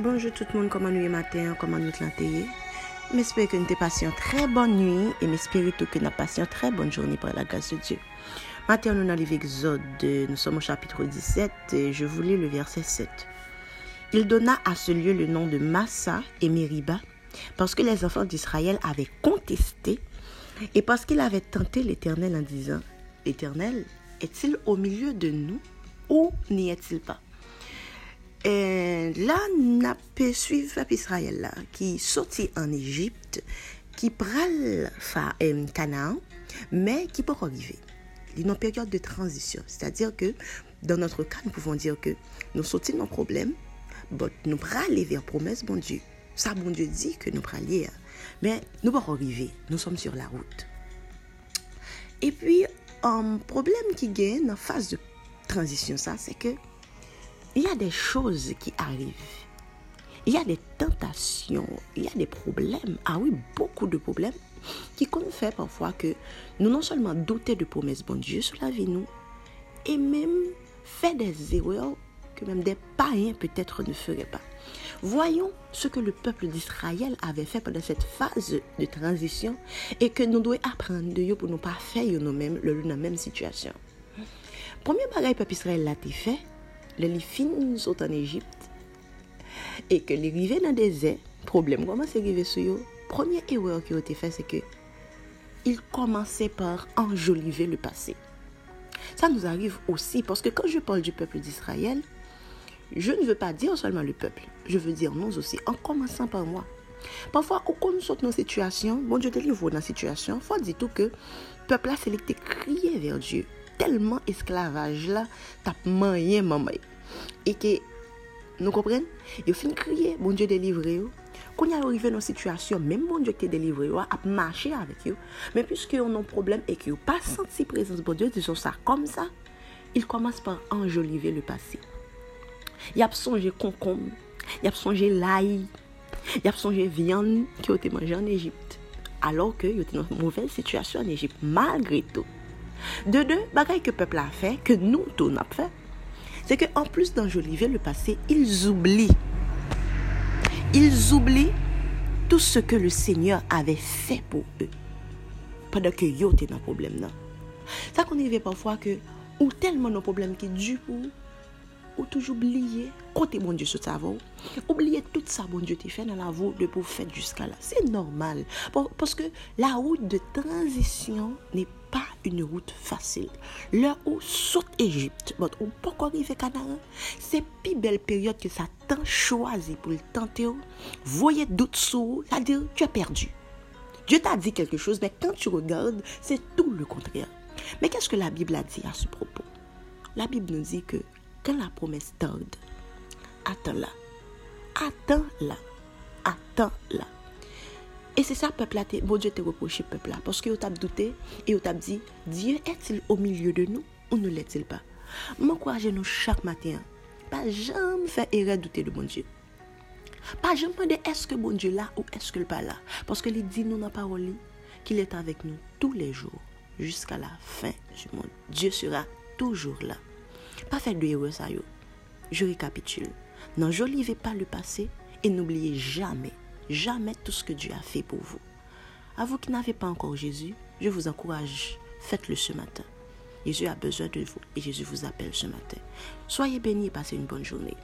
Bonjour tout le monde, comment nous est matin, comment nous l'entendez J'espère que nous passé une très bonne nuit et j'espère que nous passé une très bonne journée par la grâce de Dieu. Matin, nous allons l'Exode, nous sommes au chapitre 17 et je vous lis le verset 7. Il donna à ce lieu le nom de Massa et Meriba parce que les enfants d'Israël avaient contesté et parce qu'ils avaient tenté l'Éternel en disant, L'Éternel est-il au milieu de nous ou n'y est-il pas là, n'a pas suivi Israël là, qui sortit en Égypte, qui pral fa euh, Canaan, mais qui peut arriver. Il y a une période de transition. C'est-à-dire que, dans notre cas, nous pouvons dire que nous sortons nos problèmes, but nous pral aller vers promesse, bon Dieu. Ça, bon Dieu dit que nous pral aller. Mais nous pouvons arriver. Nous sommes sur la route. Et puis, un problème qui gagne en phase de transition, ça, c'est que il y a des choses qui arrivent. Il y a des tentations, il y a des problèmes. Ah oui, beaucoup de problèmes qui comptent faire parfois que nous non seulement douter de promesses bon Dieu sur la vie nous, et même faire des erreurs que même des païens peut-être ne feraient pas. Voyons ce que le peuple d'Israël avait fait pendant cette phase de transition et que nous devons apprendre de pour ne pas faire nous-mêmes dans la même situation. Premier bagage peuple Israël l'a fait, les fin sont en Égypte et que les rivaient dans des désert, problème comment c'est arrivé sur eux? Première erreur qui a été faite, c'est que ils commençaient par enjoliver le passé. Ça nous arrive aussi parce que quand je parle du peuple d'Israël, je ne veux pas dire seulement le peuple, je veux dire nous aussi, en commençant par moi. Parfois, quand nous sommes dans une situation, bon Dieu délivre dans la situation, il faut dire tout que le peuple a sélecté crier vers Dieu telman esklavaj la tap manye mamay. E ke nou kompren, yo fin kriye, bon Diyo delivre yo, kon ya orive nou situasyon, menm bon Diyo ki te delivre yo, ap mache avek yo, men pwiske yo nan problem e ki yo pa senti prezons bon Diyo, dison sa kom sa, il komanse par anjolive le pasi. Yap sonje konkom, yap sonje lai, yap sonje vyan ki yo te manje an Egypte, alor ke yo te nan mouvel situasyon an Egypte, malgre tou. De deux, que le peuple a fait, que nous, tous, n'a fait, c'est qu'en plus d'enjoliver le passé, ils oublient. Ils oublient tout ce que le Seigneur avait fait pour eux. Pendant que yo étaient dans problème là. Ça qu'on arrive parfois que, ou tellement nos problèmes qui du pour ou toujours oublier côté bon Dieu ce savon oublier tout ça bon Dieu t'a fait dans la voie de pour faire jusqu'à là c'est normal parce que la route de transition n'est pas une route facile. Là où saute Égypte. Bon on peut arriver Canaan? C'est plus belle période que ça t'a choisi pour le tenter voyez doute sous c'est-à-dire tu as perdu. Dieu t'a dit quelque chose mais quand tu regardes c'est tout le contraire. Mais qu'est-ce que la Bible a dit à ce propos? La Bible nous dit que quand la promesse tarde, attends-la. Attends-la. Attends-la. Et c'est ça, peuple, bon Dieu te reproché, peuple, là. Parce que avez douté et avez dit, Dieu est-il au milieu de nous ou ne l'est-il pas? M'encouragez nous chaque matin. Pas jamais faire erreur douter de bon Dieu. Pas jamais demander est-ce que bon Dieu là ou est-ce que pas là? Parce que il dit nous dans parole qu'il est avec nous tous les jours jusqu'à la fin du monde. Dieu sera toujours là. Pas faire de héros ça yo. Je récapitule. N'enjolivez pas le passé et n'oubliez jamais, jamais tout ce que Dieu a fait pour vous. À vous qui n'avez pas encore Jésus, je vous encourage, faites-le ce matin. Jésus a besoin de vous et Jésus vous appelle ce matin. Soyez bénis et passez une bonne journée.